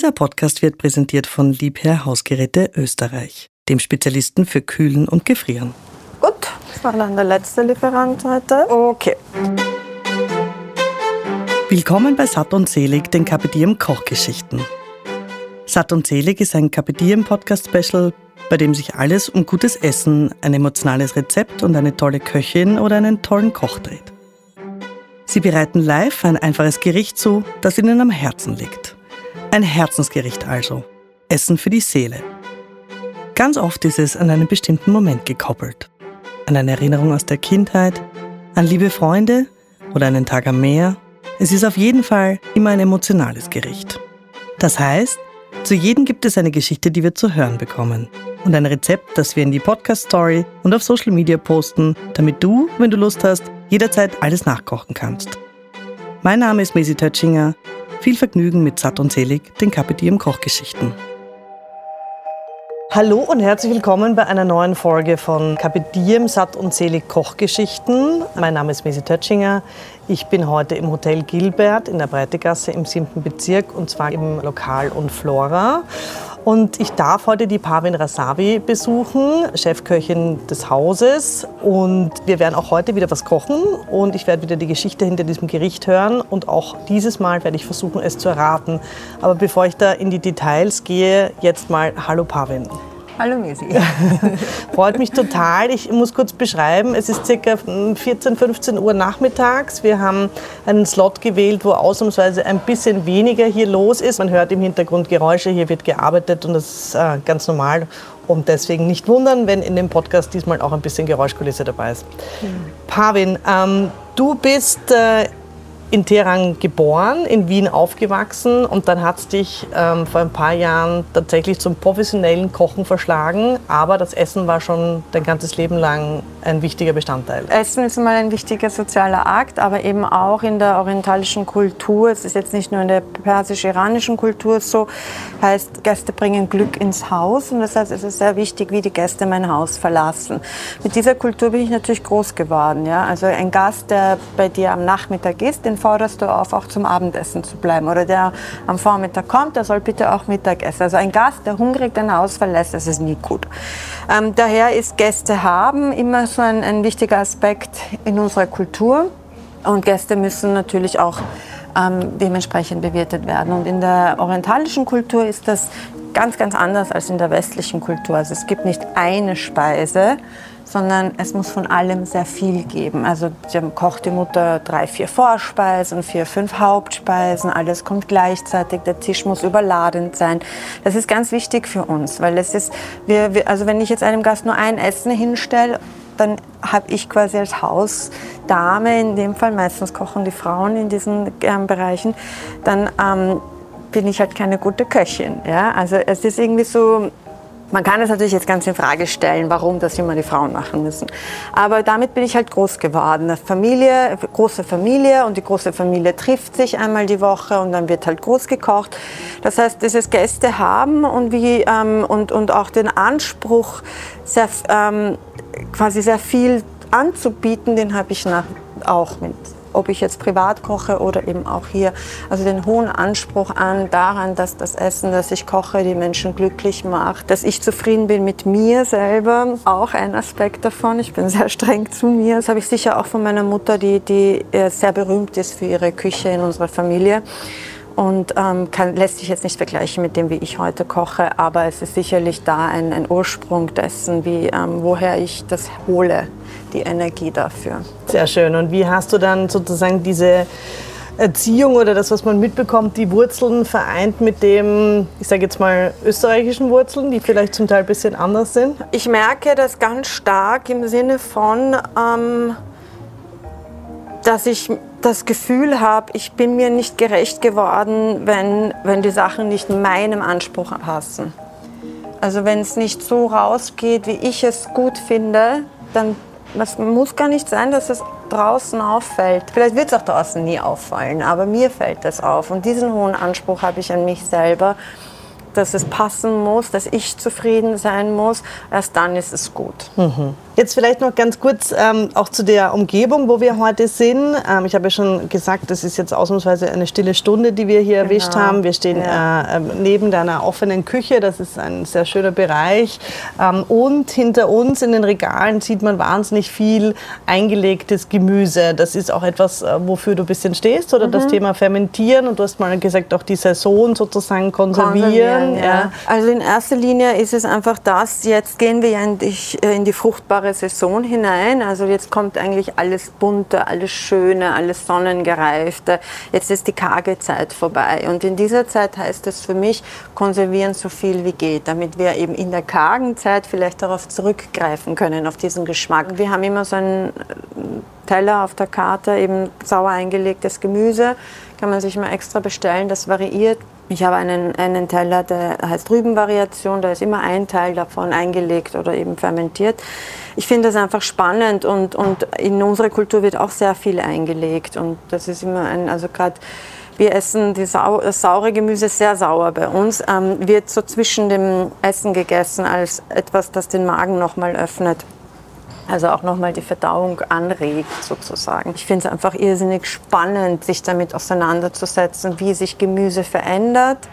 Dieser Podcast wird präsentiert von Liebherr Hausgeräte Österreich, dem Spezialisten für Kühlen und Gefrieren. Gut, das war dann der letzte Lieferant heute. Okay. Willkommen bei Satt und Selig, den Kapitiem Kochgeschichten. Satt und Selig ist ein Kapitiem Podcast Special, bei dem sich alles um gutes Essen, ein emotionales Rezept und eine tolle Köchin oder einen tollen Koch dreht. Sie bereiten live ein einfaches Gericht zu, das ihnen am Herzen liegt. Ein Herzensgericht also. Essen für die Seele. Ganz oft ist es an einen bestimmten Moment gekoppelt. An eine Erinnerung aus der Kindheit, an liebe Freunde oder einen Tag am Meer. Es ist auf jeden Fall immer ein emotionales Gericht. Das heißt, zu jedem gibt es eine Geschichte, die wir zu hören bekommen. Und ein Rezept, das wir in die Podcast-Story und auf Social Media posten, damit du, wenn du Lust hast, jederzeit alles nachkochen kannst. Mein Name ist Mesi Tötschinger. Viel Vergnügen mit Satt und Selig, den Kapitän Kochgeschichten. Hallo und herzlich willkommen bei einer neuen Folge von Kapitiem Satt und Selig Kochgeschichten. Mein Name ist Mesi Tötschinger. Ich bin heute im Hotel Gilbert in der Breitegasse im 7. Bezirk und zwar im Lokal und Flora. Und ich darf heute die Pavin Rasavi besuchen, Chefköchin des Hauses. Und wir werden auch heute wieder was kochen und ich werde wieder die Geschichte hinter diesem Gericht hören. Und auch dieses Mal werde ich versuchen, es zu erraten. Aber bevor ich da in die Details gehe, jetzt mal Hallo Pavin. Hallo Mesi. Freut mich total. Ich muss kurz beschreiben, es ist ca. 14, 15 Uhr nachmittags. Wir haben einen Slot gewählt, wo ausnahmsweise ein bisschen weniger hier los ist. Man hört im Hintergrund Geräusche, hier wird gearbeitet und das ist äh, ganz normal. Und deswegen nicht wundern, wenn in dem Podcast diesmal auch ein bisschen Geräuschkulisse dabei ist. Mhm. Pavin, ähm, du bist äh, in Teheran geboren, in Wien aufgewachsen und dann hat es dich ähm, vor ein paar Jahren tatsächlich zum professionellen Kochen verschlagen. Aber das Essen war schon dein ganzes Leben lang ein wichtiger Bestandteil. Essen ist mal ein wichtiger sozialer Akt, aber eben auch in der orientalischen Kultur. Es ist jetzt nicht nur in der persisch-iranischen Kultur so. Heißt, Gäste bringen Glück ins Haus und das heißt, es ist sehr wichtig, wie die Gäste mein Haus verlassen. Mit dieser Kultur bin ich natürlich groß geworden. Ja? Also ein Gast, der bei dir am Nachmittag ist, den forderst du auf, auch zum Abendessen zu bleiben. Oder der am Vormittag kommt, der soll bitte auch Mittag essen. Also ein Gast, der hungrig dein Haus verlässt, das ist nie gut. Ähm, daher ist Gäste haben immer so ein, ein wichtiger Aspekt in unserer Kultur. Und Gäste müssen natürlich auch ähm, dementsprechend bewirtet werden. Und in der orientalischen Kultur ist das ganz, ganz anders als in der westlichen Kultur. Also es gibt nicht eine Speise, sondern es muss von allem sehr viel geben. Also kocht die Mutter drei, vier Vorspeisen, vier, fünf Hauptspeisen, alles kommt gleichzeitig, der Tisch muss überladend sein. Das ist ganz wichtig für uns, weil es ist, wir, wir also wenn ich jetzt einem Gast nur ein Essen hinstelle, dann habe ich quasi als Hausdame, in dem Fall meistens kochen die Frauen in diesen ähm, Bereichen, dann ähm, bin ich halt keine gute Köchin. Ja? Also es ist irgendwie so, man kann es natürlich jetzt ganz in Frage stellen, warum das immer die Frauen machen müssen. Aber damit bin ich halt groß geworden. Eine Familie, große Familie und die große Familie trifft sich einmal die Woche und dann wird halt groß gekocht. Das heißt, dieses Gäste haben und, wie, ähm, und, und auch den Anspruch, sehr, ähm, quasi sehr viel anzubieten, den habe ich nach, auch mit ob ich jetzt privat koche oder eben auch hier. Also den hohen Anspruch an daran, dass das Essen, das ich koche, die Menschen glücklich macht, dass ich zufrieden bin mit mir selber, auch ein Aspekt davon. Ich bin sehr streng zu mir. Das habe ich sicher auch von meiner Mutter, die, die äh, sehr berühmt ist für ihre Küche in unserer Familie und ähm, kann, lässt sich jetzt nicht vergleichen mit dem, wie ich heute koche, aber es ist sicherlich da ein, ein Ursprung dessen, wie, ähm, woher ich das hole, die Energie dafür. Sehr schön. Und wie hast du dann sozusagen diese Erziehung oder das, was man mitbekommt, die Wurzeln vereint mit dem, ich sage jetzt mal, österreichischen Wurzeln, die vielleicht zum Teil ein bisschen anders sind? Ich merke das ganz stark im Sinne von, ähm, dass ich das Gefühl habe, ich bin mir nicht gerecht geworden, wenn, wenn die Sachen nicht meinem Anspruch passen. Also wenn es nicht so rausgeht, wie ich es gut finde, dann das muss gar nicht sein, dass es draußen auffällt. Vielleicht wird es auch draußen nie auffallen, aber mir fällt das auf. Und diesen hohen Anspruch habe ich an mich selber, dass es passen muss, dass ich zufrieden sein muss. Erst dann ist es gut. Mhm. Jetzt vielleicht noch ganz kurz ähm, auch zu der Umgebung, wo wir heute sind. Ähm, ich habe ja schon gesagt, das ist jetzt ausnahmsweise eine stille Stunde, die wir hier genau. erwischt haben. Wir stehen ja. äh, ähm, neben deiner offenen Küche, das ist ein sehr schöner Bereich. Ähm, und hinter uns in den Regalen sieht man wahnsinnig viel eingelegtes Gemüse. Das ist auch etwas, äh, wofür du ein bisschen stehst, oder mhm. das Thema Fermentieren. Und du hast mal gesagt, auch die Saison sozusagen konservieren. konservieren ja. Ja. Also in erster Linie ist es einfach das, jetzt gehen wir ja in die, äh, in die fruchtbare Saison hinein. Also jetzt kommt eigentlich alles bunte, alles schöne, alles sonnengereifte. Jetzt ist die karge Zeit vorbei. Und in dieser Zeit heißt es für mich, konservieren so viel wie geht, damit wir eben in der kargen Zeit vielleicht darauf zurückgreifen können, auf diesen Geschmack. Wir haben immer so einen äh, Teller auf der Karte, eben sauer eingelegtes Gemüse, kann man sich mal extra bestellen, das variiert ich habe einen, einen Teller, der heißt Rübenvariation, da ist immer ein Teil davon eingelegt oder eben fermentiert. Ich finde das einfach spannend und, und in unserer Kultur wird auch sehr viel eingelegt. Und das ist immer ein, also gerade wir essen Sau das saure Gemüse sehr sauer bei uns, ähm, wird so zwischen dem Essen gegessen als etwas, das den Magen nochmal öffnet also auch nochmal die Verdauung anregt sozusagen. Ich finde es einfach irrsinnig spannend, sich damit auseinanderzusetzen, wie sich Gemüse verändert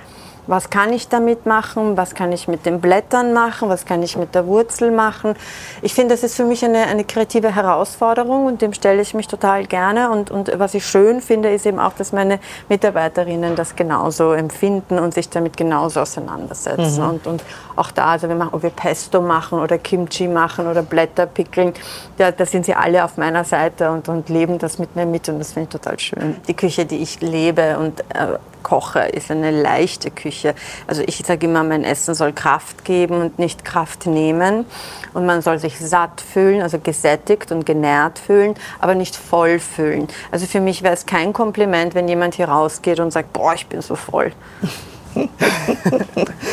was kann ich damit machen, was kann ich mit den Blättern machen, was kann ich mit der Wurzel machen. Ich finde, das ist für mich eine, eine kreative Herausforderung und dem stelle ich mich total gerne. Und, und was ich schön finde, ist eben auch, dass meine Mitarbeiterinnen das genauso empfinden und sich damit genauso auseinandersetzen. Mhm. Und, und auch da, also wir machen, ob wir Pesto machen oder Kimchi machen oder Blätter pickeln, ja, da sind sie alle auf meiner Seite und, und leben das mit mir mit und das finde ich total schön. Die Küche, die ich lebe und äh, koche, ist eine leichte Küche. Also ich sage immer, mein Essen soll Kraft geben und nicht Kraft nehmen. Und man soll sich satt fühlen, also gesättigt und genährt fühlen, aber nicht voll fühlen. Also für mich wäre es kein Kompliment, wenn jemand hier rausgeht und sagt, boah, ich bin so voll.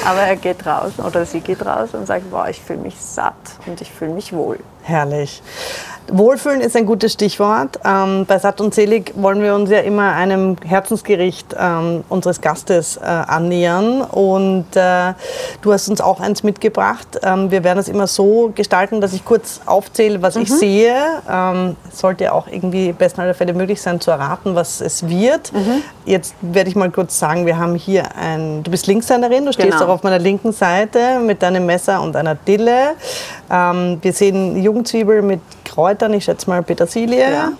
Aber er geht raus oder sie geht raus und sagt, boah, ich fühle mich satt und ich fühle mich wohl. Herrlich. Wohlfühlen ist ein gutes Stichwort. Ähm, bei Satt und Selig wollen wir uns ja immer einem Herzensgericht ähm, unseres Gastes äh, annähern. Und äh, du hast uns auch eins mitgebracht. Ähm, wir werden es immer so gestalten, dass ich kurz aufzähle, was mhm. ich sehe. Ähm, es sollte auch irgendwie besten aller Fälle möglich sein zu erraten, was es wird. Mhm. Jetzt werde ich mal kurz sagen, wir haben hier ein, du bist Linkshänderin, du stehst genau. auch auf meiner linken Seite mit deinem Messer und einer Dille. Ähm, wir sehen Jungzwiebel mit Kräutern, ich schätze mal Petersilie, ja.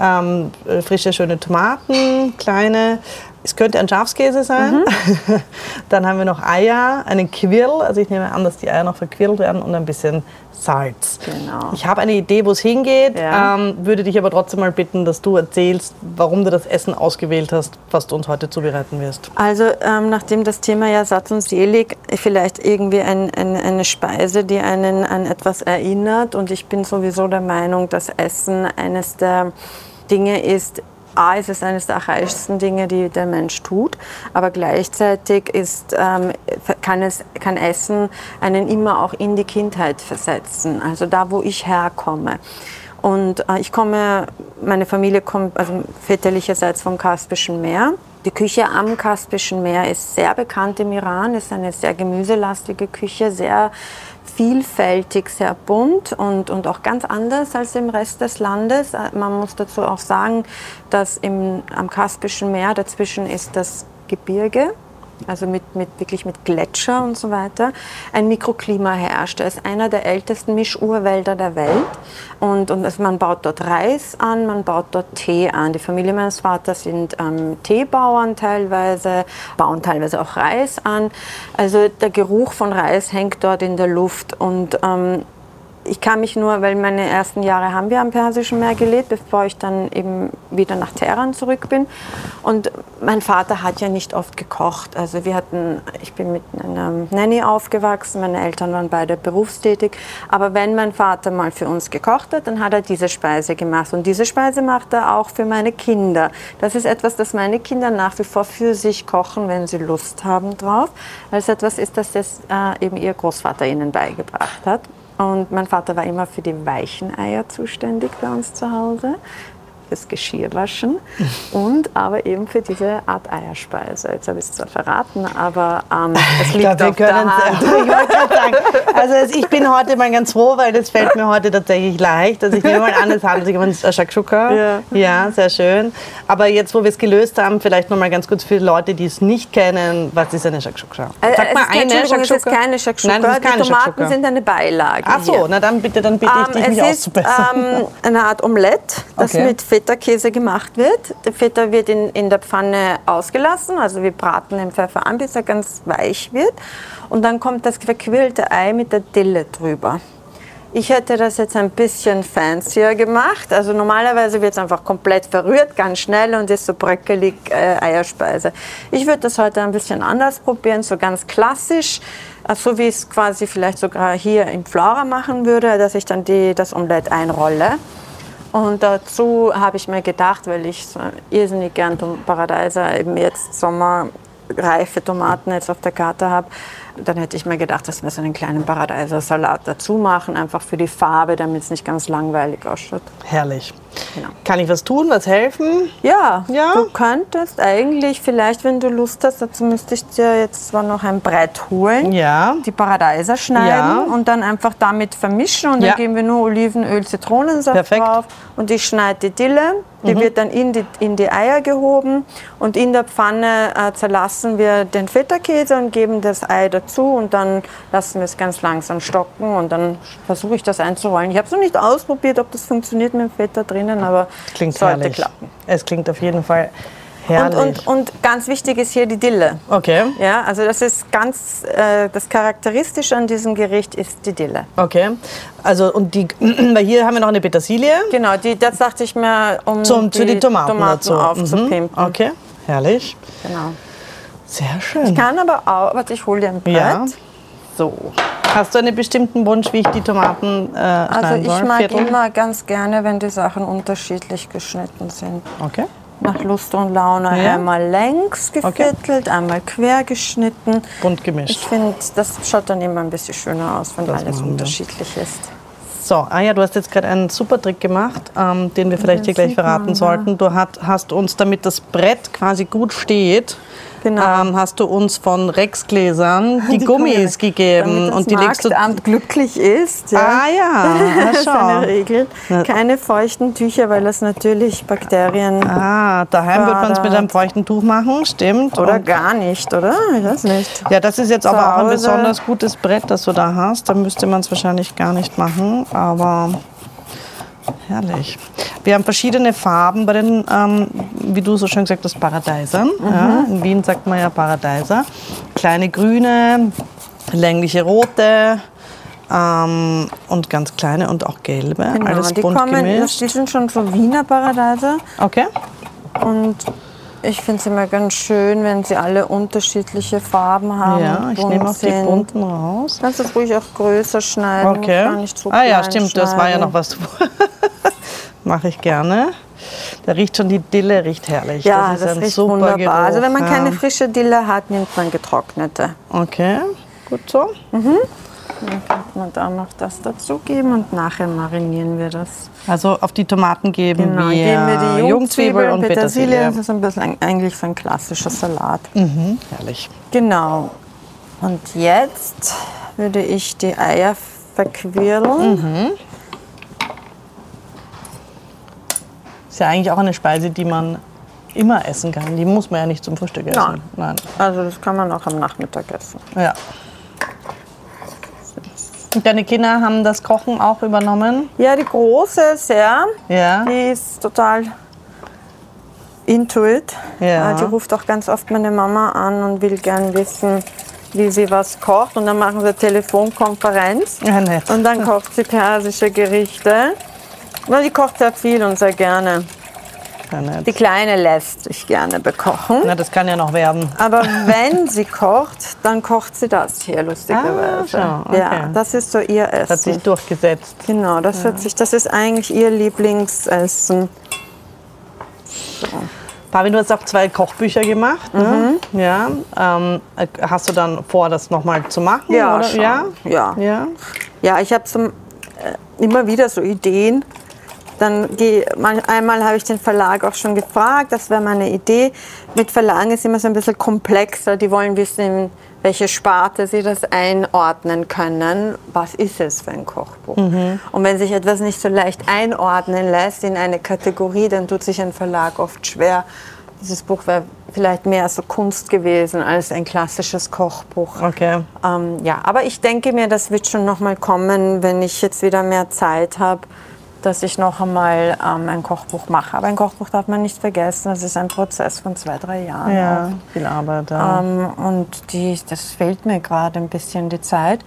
ähm, frische, schöne Tomaten, kleine. Es könnte ein Schafskäse sein. Mhm. Dann haben wir noch Eier, einen Quirl. Also ich nehme an, dass die Eier noch verquirlt werden und ein bisschen Salz. Genau. Ich habe eine Idee, wo es hingeht, ja. ähm, würde dich aber trotzdem mal bitten, dass du erzählst, warum du das Essen ausgewählt hast, was du uns heute zubereiten wirst. Also ähm, nachdem das Thema ja satt und selig, vielleicht irgendwie ein, ein, eine Speise, die einen an etwas erinnert und ich bin sowieso der Meinung, dass Essen eines der Dinge ist, A ist es eines der archaischsten Dinge, die der Mensch tut, aber gleichzeitig ist, ähm, kann, es, kann Essen einen immer auch in die Kindheit versetzen, also da, wo ich herkomme. Und äh, ich komme, meine Familie kommt also väterlicherseits vom Kaspischen Meer. Die Küche am Kaspischen Meer ist sehr bekannt im Iran, ist eine sehr gemüselastige Küche, sehr vielfältig, sehr bunt und, und auch ganz anders als im Rest des Landes. Äh, man muss dazu auch sagen, dass im, am Kaspischen Meer dazwischen ist das Gebirge also mit, mit, wirklich mit Gletscher und so weiter, ein Mikroklima herrscht. Er ist einer der ältesten Mischurwälder der Welt und, und also man baut dort Reis an, man baut dort Tee an. Die Familie meines Vaters sind ähm, Teebauern teilweise, bauen teilweise auch Reis an. Also der Geruch von Reis hängt dort in der Luft und ähm, ich kann mich nur, weil meine ersten Jahre haben wir am Persischen Meer gelebt, bevor ich dann eben wieder nach Teheran zurück bin. Und mein Vater hat ja nicht oft gekocht. Also wir hatten, ich bin mit einer Nanny aufgewachsen, meine Eltern waren beide berufstätig. Aber wenn mein Vater mal für uns gekocht hat, dann hat er diese Speise gemacht. Und diese Speise macht er auch für meine Kinder. Das ist etwas, das meine Kinder nach wie vor für sich kochen, wenn sie Lust haben drauf. Weil es etwas ist, das das äh, eben ihr Großvater ihnen beigebracht hat. Und mein Vater war immer für die weichen Eier zuständig bei uns zu Hause. Fürs Geschirrwaschen und aber eben für diese Art Eierspeise. Jetzt habe ich es zwar verraten, aber ähm, es liegt Ja, wir auf der Hand. Ich also ich bin heute mal ganz froh, weil das fällt mir heute tatsächlich leicht. Also ich nehme mal an, es handelt sich um ein Shakshuka. Ja. ja, sehr schön. Aber jetzt, wo wir es gelöst haben, vielleicht noch mal ganz kurz für Leute, die es nicht kennen, was ist eine Shakshuka? Äh, Sag es mal ist, Entschuldigung, es ist keine Shakshuka. Nein, das ist keine Die Tomaten Shakshuka. sind eine Beilage. Ach so, hier. na dann bitte, dann bitte ich dich, Ähm, mich es ist auszubessern. ähm, eine Art Omelette, das Okay. mit Feta-Käse gemacht wird. Der Feta wird in, in der Pfanne ausgelassen, also wir braten den Pfeffer an, bis er ganz weich wird. Und dann kommt das verquirlte Ei mit der Dille drüber. Ich hätte das jetzt ein bisschen fancier gemacht. Also normalerweise wird es einfach komplett verrührt, ganz schnell und ist so bröckelig äh, Eierspeise. Ich würde das heute ein bisschen anders probieren, so ganz klassisch, so wie ich es quasi vielleicht sogar hier in Flora machen würde, dass ich dann die, das Omelett einrolle. Und dazu habe ich mir gedacht, weil ich so irrsinnig gern Paradeiser eben jetzt sommerreife Tomaten jetzt auf der Karte habe, dann hätte ich mir gedacht, dass wir so einen kleinen Paradeiser Salat dazu machen, einfach für die Farbe, damit es nicht ganz langweilig ausschaut. Herrlich. Genau. Kann ich was tun, was helfen? Ja, Ja? du könntest eigentlich vielleicht, wenn du Lust hast, dazu müsste ich dir jetzt zwar noch ein Brett holen. Ja. Die Paradeiser schneiden Ja. und dann einfach damit vermischen und Ja. dann geben wir nur Olivenöl, Zitronensaft Perfekt. Mhm. drauf und ich schneide die Dille, die wird dann in die, in die Eier gehoben und in der Pfanne äh, zerlassen wir den Feta-Käse und geben das Ei dazu und dann lassen wir es ganz langsam stocken und dann versuche ich das einzurollen. Ich habe es noch nicht ausprobiert, ob das funktioniert mit dem Feta drinnen, aber Klingt sollte herrlich. klappen. Es klingt auf jeden Fall Und, herrlich. und, und ganz wichtig ist hier die Dille. okay. Ja, also das ist ganz, äh, das Charakteristische an diesem Gericht ist die Dille. Okay. Also und die, weil hier haben wir noch eine Petersilie Genau, die, das dachte ich mir, um zum, zu den Tomaten, dazu. aufzupimpen. Mhm. Okay. Herrlich. Genau. Sehr schön. Ich kann aber auch, warte, ich hole dir ein Brett. Ja. So. Hast du einen bestimmten Wunsch, wie ich die Tomaten äh, Also ich soll? mag Viertel? immer ganz gerne, wenn die Sachen unterschiedlich geschnitten sind. Okay. Nach Lust und Laune Ja. einmal längs geviertelt, einmal quer geschnitten. Bunt Ich gemischt. finde, das schaut dann immer ein bisschen schöner aus, wenn Das alles unterschiedlich ist. So, ah ja, du hast jetzt gerade einen super Trick gemacht, ähm, den wir vielleicht hier gleich sieht man, verraten ja. sollten. Du hat, hast uns, damit das Brett quasi gut steht, Genau. ähm, hast du uns von Rexgläsern die, Gummis gegeben Damit das und die legst du. Marktamt glücklich ist. Ja. Ah ja, Das ist eine. Regel. Keine feuchten Tücher, weil das natürlich Bakterien Ah, daheim wird man es mit einem feuchten Tuch machen, stimmt. oder Und- gar nicht, oder? Ich weiß nicht. Ja, das ist jetzt aber auch ein besonders gutes Brett, das du da hast. Da müsste man es wahrscheinlich gar nicht machen, aber herrlich. Wir haben verschiedene Farben bei den, ähm, wie du so schön gesagt hast, Paradeisern. Ja, in Wien sagt man ja Paradeiser. Kleine grüne, längliche rote ähm, und ganz kleine und auch gelbe. Alles Genau, die, bunt kommen, gemischt. die sind schon so Wiener Paradeiser. Okay. Und ich finde es immer ganz schön, wenn sie alle unterschiedliche Farben haben. Ja, ich nehme auch die bunten raus. Kannst du ruhig auch größer schneiden. Okay. Ah ja, stimmt, das war ja noch was. Mache ich gerne. Da riecht schon die Dille, riecht herrlich. Ja, das das, riecht wunderbar. Geruch. Also wenn man keine frische Dille hat, nimmt man getrocknete. Okay, gut so. Dann kann man da noch das dazugeben und nachher marinieren wir das. Also auf die Tomaten geben Genau, wir, geben wir die Jungzwiebel und Petersilie. Das ist ein bisschen eigentlich so ein klassischer Salat. Mhm, herrlich. Genau. Und jetzt würde ich die Eier verquirlen. Mhm. Ist ja eigentlich auch eine Speise, die man immer essen kann. Die muss man ja nicht zum Frühstück essen. Nein. Nein. Also das kann man auch am Nachmittag essen. Ja. Und deine Kinder haben das Kochen auch übernommen? Ja, die große sehr. Ja. Die ist total into it. Ja. Äh, Die ruft auch ganz oft meine Mama an und will gern wissen, wie sie was kocht. Und dann machen wir Telefonkonferenz. Ja, nett. Und dann kocht sie persische Gerichte. Weil die kocht sehr viel und sehr gerne. Ja. Die Kleine lässt sich gerne bekochen. Na, das kann ja noch werden. Aber wenn sie kocht, dann kocht sie das hier lustigerweise. Ah, okay. Ja, das ist so ihr Das hat sich Essen. durchgesetzt. Genau, das hat sich, das ist eigentlich ihr Lieblingsessen. Fabi, du hast auch zwei Kochbücher gemacht. Ne? Mhm. Ja. Ähm, äh, hast du dann vor, das nochmal zu machen? Ja, ja. Ja. Ja. Ja, ich habe so, äh, immer wieder so Ideen, Dann die, einmal habe ich den Verlag auch schon gefragt, das wäre meine Idee. Mit Verlagen ist immer so ein bisschen komplexer. Die wollen wissen, welche Sparte sie das einordnen können. Was ist es für ein Kochbuch? Mhm. Und wenn sich etwas nicht so leicht einordnen lässt in eine Kategorie, dann tut sich ein Verlag oft schwer. Dieses Buch wäre vielleicht mehr so Kunst gewesen als ein klassisches Kochbuch. Okay. Ähm, ja, aber ich denke mir, das wird schon noch mal kommen, wenn ich jetzt wieder mehr Zeit habe dass ich noch einmal ähm, ein Kochbuch mache. Aber ein Kochbuch darf man nicht vergessen, das ist ein Prozess von zwei, drei Jahren. Ja, auch. viel Arbeit. Ja. Ähm, und die, das fehlt mir gerade ein bisschen die Zeit.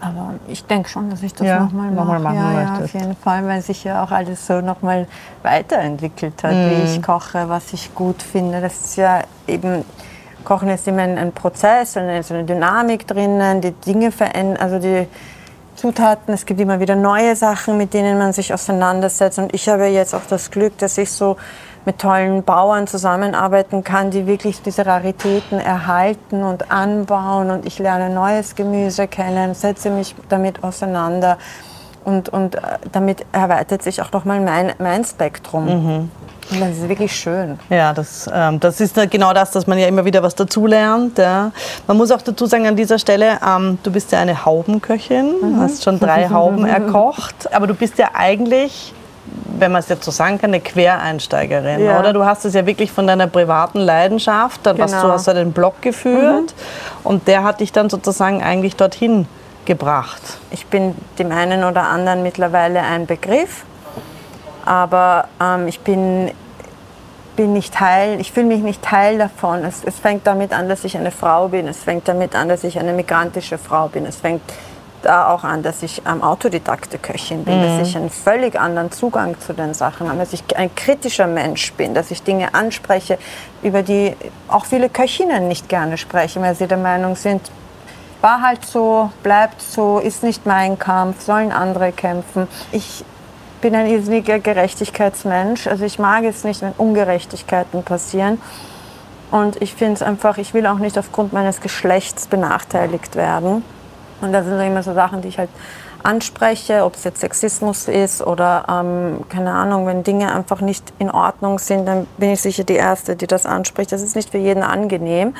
Aber ich denke schon, dass ich das ja, nochmal noch mache. ja, ja, auf jeden Fall, weil sich ja auch alles so nochmal weiterentwickelt hat, mm. wie ich koche, was ich gut finde. Das ist ja eben, Kochen ist immer ein, ein Prozess, eine, so eine Dynamik drinnen, die Dinge verändern, also die Zutaten. Es gibt immer wieder neue Sachen, mit denen man sich auseinandersetzt. Und ich habe jetzt auch das Glück, dass ich so mit tollen Bauern zusammenarbeiten kann, die wirklich diese Raritäten erhalten und anbauen. Und ich lerne neues Gemüse kennen, setze mich damit auseinander. Und, und äh, damit erweitert sich auch nochmal mein, mein Spektrum. Mhm. Das ist wirklich schön. Ja, das, ähm, das ist genau das, dass man ja immer wieder was dazulernt. Ja. Man muss auch dazu sagen an dieser Stelle, ähm, du bist ja eine Haubenköchin, mhm. hast schon drei Hauben erkocht, aber du bist ja eigentlich wenn man es jetzt so sagen kann, eine Quereinsteigerin, ja. oder? Du hast es ja wirklich von deiner privaten Leidenschaft, dann genau. was, du hast ja den Blog geführt mhm. und der hat dich dann sozusagen eigentlich dorthin gebracht. Ich bin dem einen oder anderen mittlerweile ein Begriff aber ähm, ich bin, bin nicht Teil, ich fühle mich nicht Teil davon. Es, es fängt damit an, dass ich eine Frau bin, es fängt damit an, dass ich eine migrantische Frau bin, es fängt da auch an, dass ich ähm, autodidakte Köchin bin, mhm. dass ich einen völlig anderen Zugang zu den Sachen habe, dass ich ein kritischer Mensch bin, dass ich Dinge anspreche, über die auch viele Köchinnen nicht gerne sprechen, weil sie der Meinung sind, war halt so, bleibt so, ist nicht mein Kampf, sollen andere kämpfen. Ich bin ein irrsinniger Gerechtigkeitsmensch. Also ich mag es nicht, wenn Ungerechtigkeiten passieren. Und ich finde es einfach, ich will auch nicht aufgrund meines Geschlechts benachteiligt werden. Und das sind immer so Sachen, die ich halt anspreche, ob es jetzt Sexismus ist oder ähm, keine Ahnung, wenn Dinge einfach nicht in Ordnung sind, dann bin ich sicher die Erste, die das anspricht. Das ist nicht für jeden angenehm.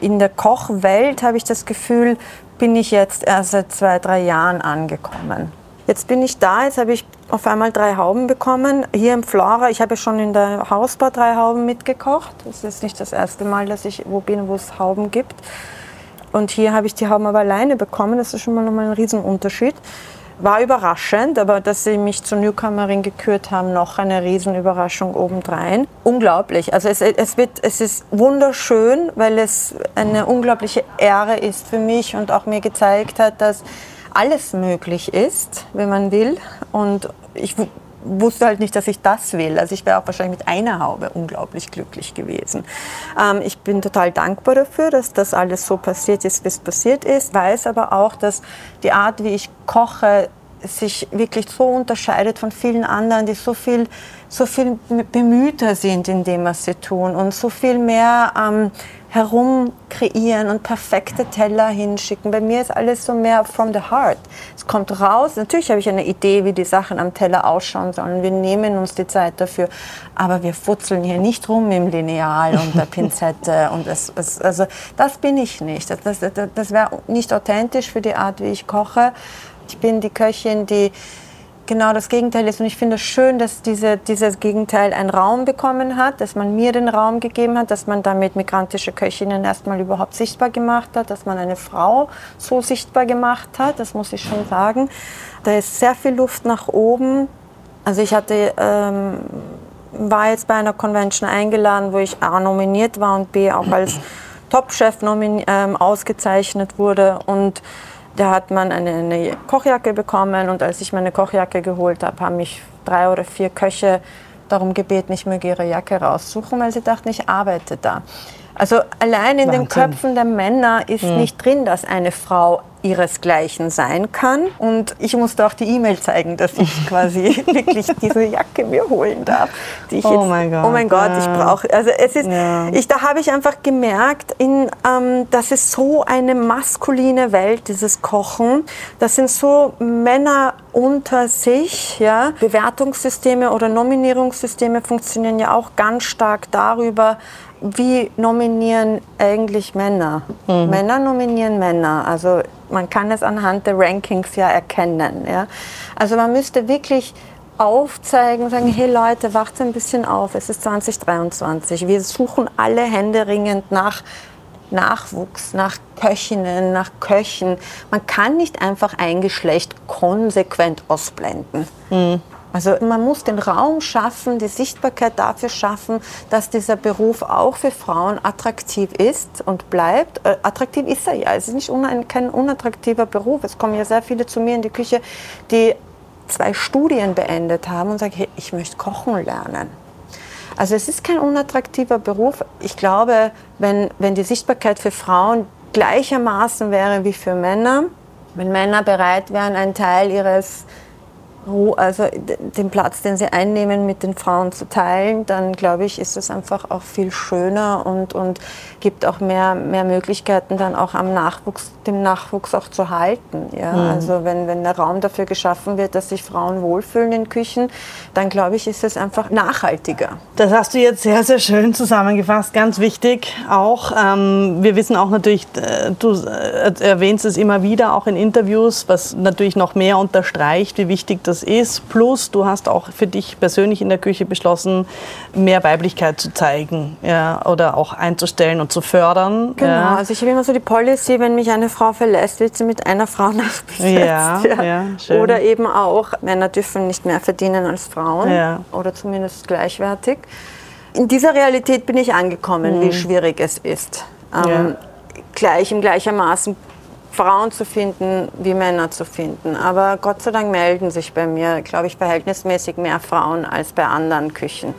In der Kochwelt habe ich das Gefühl, bin ich jetzt erst seit zwei, drei Jahren angekommen. Jetzt bin ich da, jetzt habe ich auf einmal drei Hauben bekommen. Hier im Flora, ich habe schon in der Hausbar drei Hauben mitgekocht. Das ist nicht das erste Mal, dass ich wo bin, wo es Hauben gibt. Und hier habe ich die Hauben aber alleine bekommen. Das ist schon mal nochmal ein Riesenunterschied. War überraschend, aber dass sie mich zur Newcomerin gekürt haben, noch eine Riesenüberraschung obendrein. Unglaublich. Also es, es, wird, es ist wunderschön, weil es eine unglaubliche Ehre ist für mich und auch mir gezeigt hat, dass alles möglich ist, wenn man will. Und ich wusste halt nicht, dass ich das will. Also ich wäre auch wahrscheinlich mit einer Haube unglaublich glücklich gewesen. Ähm, ich bin total dankbar dafür, dass das alles so passiert ist, wie es passiert ist. Weiß aber auch, dass die Art, wie ich koche, sich wirklich so unterscheidet von vielen anderen, die so viel, so viel bemühter sind in dem, was sie tun und so viel mehr ähm, herum kreieren und perfekte Teller hinschicken. Bei mir ist alles so mehr from the heart. Es kommt raus. Natürlich habe ich eine Idee, wie die Sachen am Teller ausschauen sollen. Wir nehmen uns die Zeit dafür. Aber wir futzeln hier nicht rum im Lineal und der Pinzette. und es, es, also das bin ich nicht. Das, das, das wäre nicht authentisch für die Art, wie ich koche. Ich bin die Köchin, die genau das Gegenteil ist. Und ich finde es schön, dass diese, dieses Gegenteil einen Raum bekommen hat, dass man mir den Raum gegeben hat, dass man damit migrantische Köchinnen erstmal überhaupt sichtbar gemacht hat, dass man eine Frau so sichtbar gemacht hat, das muss ich schon sagen. Da ist sehr viel Luft nach oben. Also ich hatte, ähm, war jetzt bei einer Convention eingeladen, wo ich A nominiert war und B auch als Top-Chef ähm, ausgezeichnet wurde und da hat man eine, eine, Kochjacke bekommen und als ich meine Kochjacke geholt habe, haben mich drei oder vier Köche darum gebeten, ich möge ihre Jacke raussuchen, weil sie dachten, ich arbeite da. Also allein in Wahnsinn. den Köpfen der Männer ist hm. nicht drin, dass eine Frau ihresgleichen sein kann. Und ich musste auch die E-Mail zeigen, dass ich quasi wirklich diese Jacke mir holen darf. Die ich Oh jetzt, mein Gott, Oh mein Gott, ich ja. brauche. Also es ist, Ja. ich, da habe ich einfach gemerkt, in, ähm, das ist so eine maskuline Welt, dieses Kochen. Das sind so Männer unter sich. Ja? Bewertungssysteme oder Nominierungssysteme funktionieren ja auch ganz stark darüber, wie nominieren eigentlich Männer? Männer nominieren Männer. Also man kann es anhand der Rankings ja erkennen. Ja? Also man müsste wirklich aufzeigen sagen, hey Leute, wacht ein bisschen auf, es ist 2023. Wir suchen alle händeringend nach Nachwuchs, nach Köchinnen, nach Köchen. Man kann nicht einfach ein Geschlecht konsequent ausblenden. Also man muss den Raum schaffen, die Sichtbarkeit dafür schaffen, dass dieser Beruf auch für Frauen attraktiv ist und bleibt. Äh, attraktiv ist er ja. Es ist nicht un kein unattraktiver Beruf. Es kommen ja sehr viele zu mir in die Küche, die zwei Studien beendet haben und sagen, hey, ich möchte kochen lernen. Also es ist kein unattraktiver Beruf. Ich glaube, wenn, wenn die Sichtbarkeit für Frauen gleichermaßen wäre wie für Männer, wenn Männer bereit wären, einen Teil ihres also den Platz, den sie einnehmen, mit den Frauen zu teilen, dann glaube ich, ist es einfach auch viel schöner und, und gibt auch mehr, mehr Möglichkeiten, dann auch am Nachwuchs, dem Nachwuchs auch zu halten. Ja? Also wenn, wenn der Raum dafür geschaffen wird, dass sich Frauen wohlfühlen in Küchen, dann glaube ich, ist es einfach nachhaltiger. Das hast du jetzt sehr, sehr schön zusammengefasst. Ganz wichtig auch. Ähm, wir wissen auch natürlich, äh, du äh, erwähnst es immer wieder, auch in Interviews, was natürlich noch mehr unterstreicht, wie wichtig das ist. Plus, du hast auch für dich persönlich in der Küche beschlossen, mehr Weiblichkeit zu zeigen ja, oder auch einzustellen und zu fördern. Genau, Ja. also ich habe immer so die Policy, wenn mich eine Frau verlässt, wird sie mit einer Frau nachbesetzt. Ja, ja, schön. Oder eben auch, Männer dürfen nicht mehr verdienen als Frauen oder zumindest gleichwertig. In dieser Realität bin ich angekommen, wie schwierig es ist, ähm, Mhm. Gleich im gleichermaßen Frauen zu finden wie Männer zu finden. Aber Gott sei Dank melden sich bei mir, glaube ich, verhältnismäßig mehr Frauen als bei anderen Küchen.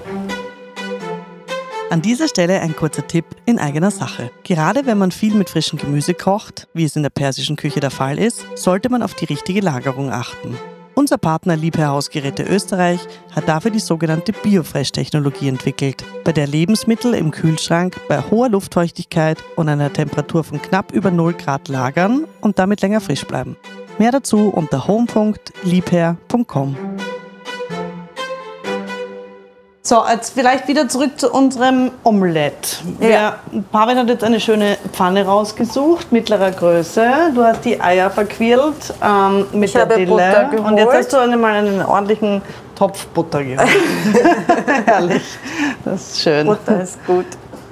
An dieser Stelle ein kurzer Tipp in eigener Sache. Gerade wenn man viel mit frischem Gemüse kocht, wie es in der persischen Küche der Fall ist, sollte man auf die richtige Lagerung achten. Unser Partner Liebherr Hausgeräte Österreich hat dafür die sogenannte Biofresh-Technologie entwickelt, bei der Lebensmittel im Kühlschrank bei hoher Luftfeuchtigkeit und einer Temperatur von knapp über 0 Grad lagern und damit länger frisch bleiben. Mehr dazu unter home.liebherr.com. So, jetzt vielleicht wieder zurück zu unserem Omelette. Ja. Wir, Pavel hat jetzt eine schöne Pfanne rausgesucht, mittlerer Größe. Du hast die Eier verquirlt ähm, mit Ich der habe Dille. Butter geholt. Und jetzt hast du einmal einen ordentlichen Topf Butter geholt. Herrlich. Das ist schön. Butter ist gut.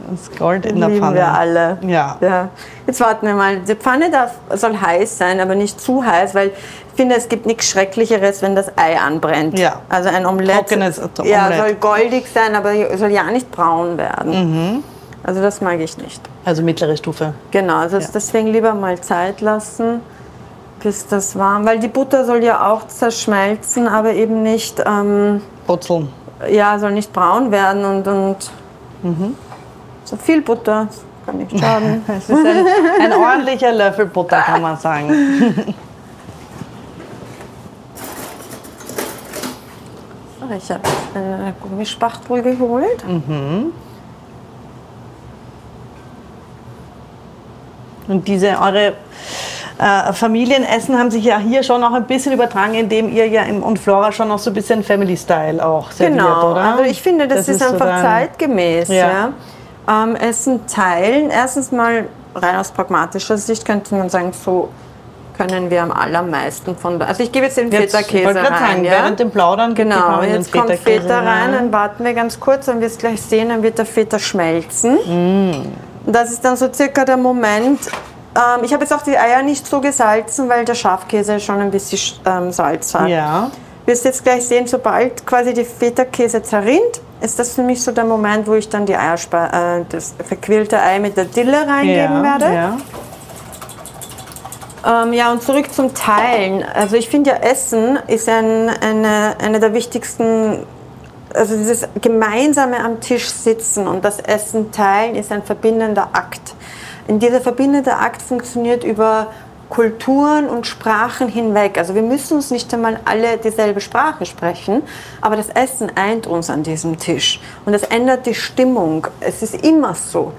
Das Gold in der Lieben Pfanne. wir alle. Ja. ja. Jetzt warten wir mal. Die Pfanne darf, soll heiß sein, aber nicht zu heiß, weil finde, es gibt nichts Schrecklicheres, wenn das Ei anbrennt. Ja. Also ein Omelett, Trockenes Ja, Omelett. soll goldig sein, aber soll ja nicht braun werden. Mhm. Also das mag ich nicht. Also mittlere Stufe. Genau, also Ja. deswegen lieber mal Zeit lassen, bis das warm, weil die Butter soll ja auch zerschmelzen, aber eben nicht, ähm, Putzeln. ja, soll nicht braun werden und, und Mhm. so viel Butter kann nicht schaden. Es ist ein, ein ordentlicher Löffel Butter, kann man sagen. Ich habe eine Gummispachtel geholt. Und diese eure äh, Familienessen haben sich ja hier schon auch ein bisschen übertragen, indem ihr ja im und Flora schon auch so ein bisschen Family Style auch serviert, Genau, oder? also ich finde, das, ist, so einfach dein- zeitgemäß. Ja. Ja. Ähm, Essen teilen, erstens mal rein aus pragmatischer Sicht könnte man sagen, so können wir am allermeisten von. Also ich gebe jetzt den Feta-Käse rein. sagen, ja? während dem Plaudern Genau, jetzt kommt Feta rein, dann warten wir ganz kurz, dann wirst du gleich sehen, dann wird der Feta schmelzen. Mm. Das ist dann so circa der Moment. Ähm, ich habe jetzt auch die Eier nicht so gesalzen, weil der Schafkäse schon ein bisschen ähm, Salz hat. Ja. wirst jetzt gleich sehen, sobald quasi die Feta-Käse zerrinnt, ist das für mich so der Moment, wo ich dann die Eierspe äh, das verquirlte Ei mit der Dille reingeben ja, werde. Ja. Ähm, ja, und zurück zum Teilen. Also ich finde ja, Essen ist ein, eine, eine der wichtigsten, also dieses gemeinsame am Tisch sitzen und das Essen teilen ist ein verbindender Akt. Und dieser verbindende Akt funktioniert über Kulturen und Sprachen hinweg. Also wir müssen uns nicht einmal alle dieselbe Sprache sprechen, aber das Essen eint uns an diesem Tisch und es ändert die Stimmung. Es ist immer so.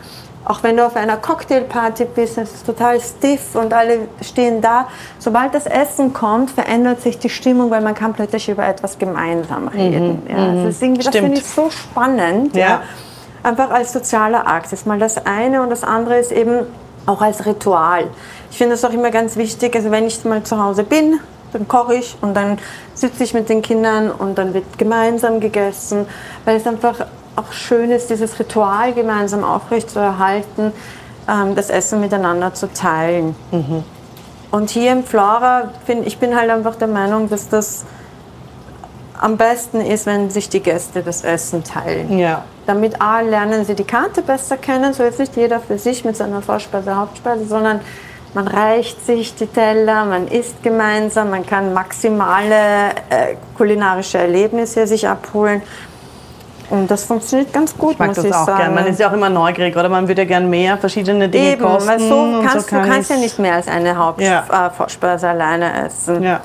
Auch wenn du auf einer Cocktailparty bist, es ist total stiff und alle stehen da. Sobald das Essen kommt, verändert sich die Stimmung, weil man kann plötzlich über etwas gemeinsam reden. Mhm, ja, das, das finde ich so spannend. Ja. ja. Einfach als sozialer Akt. Das ist mal das eine und das andere ist eben auch als Ritual. Ich finde es auch immer ganz wichtig, also wenn ich mal zu Hause bin, dann koche ich und dann sitze ich mit den Kindern und dann wird gemeinsam gegessen, weil es einfach auch schön ist, dieses Ritual gemeinsam aufrechtzuerhalten, ähm, das Essen miteinander zu teilen. Mhm. Und hier im Flora, find, ich bin halt einfach der Meinung, dass das am besten ist, wenn sich die Gäste das Essen teilen. Ja. Damit A, lernen sie die Karte besser kennen, so jetzt nicht jeder für sich mit seiner Vorspeise, Hauptspeise, sondern man reicht sich die Teller, man isst gemeinsam, man kann maximale äh, kulinarische Erlebnisse sich abholen. Und das funktioniert ganz gut, ich mag muss das ich auch sagen. Gern. Man ist ja auch immer neugierig, oder? Man würde ja gern mehr verschiedene Dinge Eben, kosten. Weil so kannst, so kann du kannst ja nicht mehr als eine Hauptspeise ja. äh, alleine essen. Ja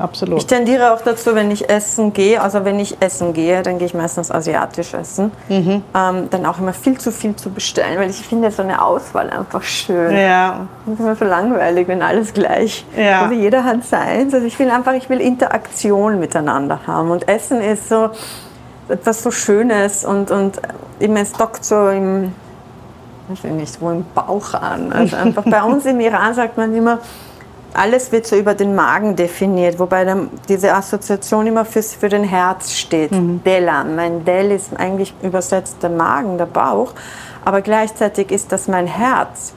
absolut. Ich tendiere auch dazu, wenn ich essen gehe, also wenn ich essen gehe, dann gehe ich meistens asiatisch essen, mhm. ähm, dann auch immer viel zu viel zu bestellen, weil ich finde so eine Auswahl einfach schön. Ja. Das ist immer so langweilig, wenn alles gleich. Ja. Also jeder hat seins. Also ich will einfach, ich will Interaktion miteinander haben und Essen ist so etwas so Schönes und, und immer es dockt so im, weiß ich nicht, wo im Bauch an. Also einfach bei uns im Iran sagt man immer, alles wird so über den Magen definiert, wobei dann diese Assoziation immer für, für den Herz steht. Mhm. Delan. Mein Del ist eigentlich übersetzt der Magen, der Bauch, aber gleichzeitig ist das mein Herz.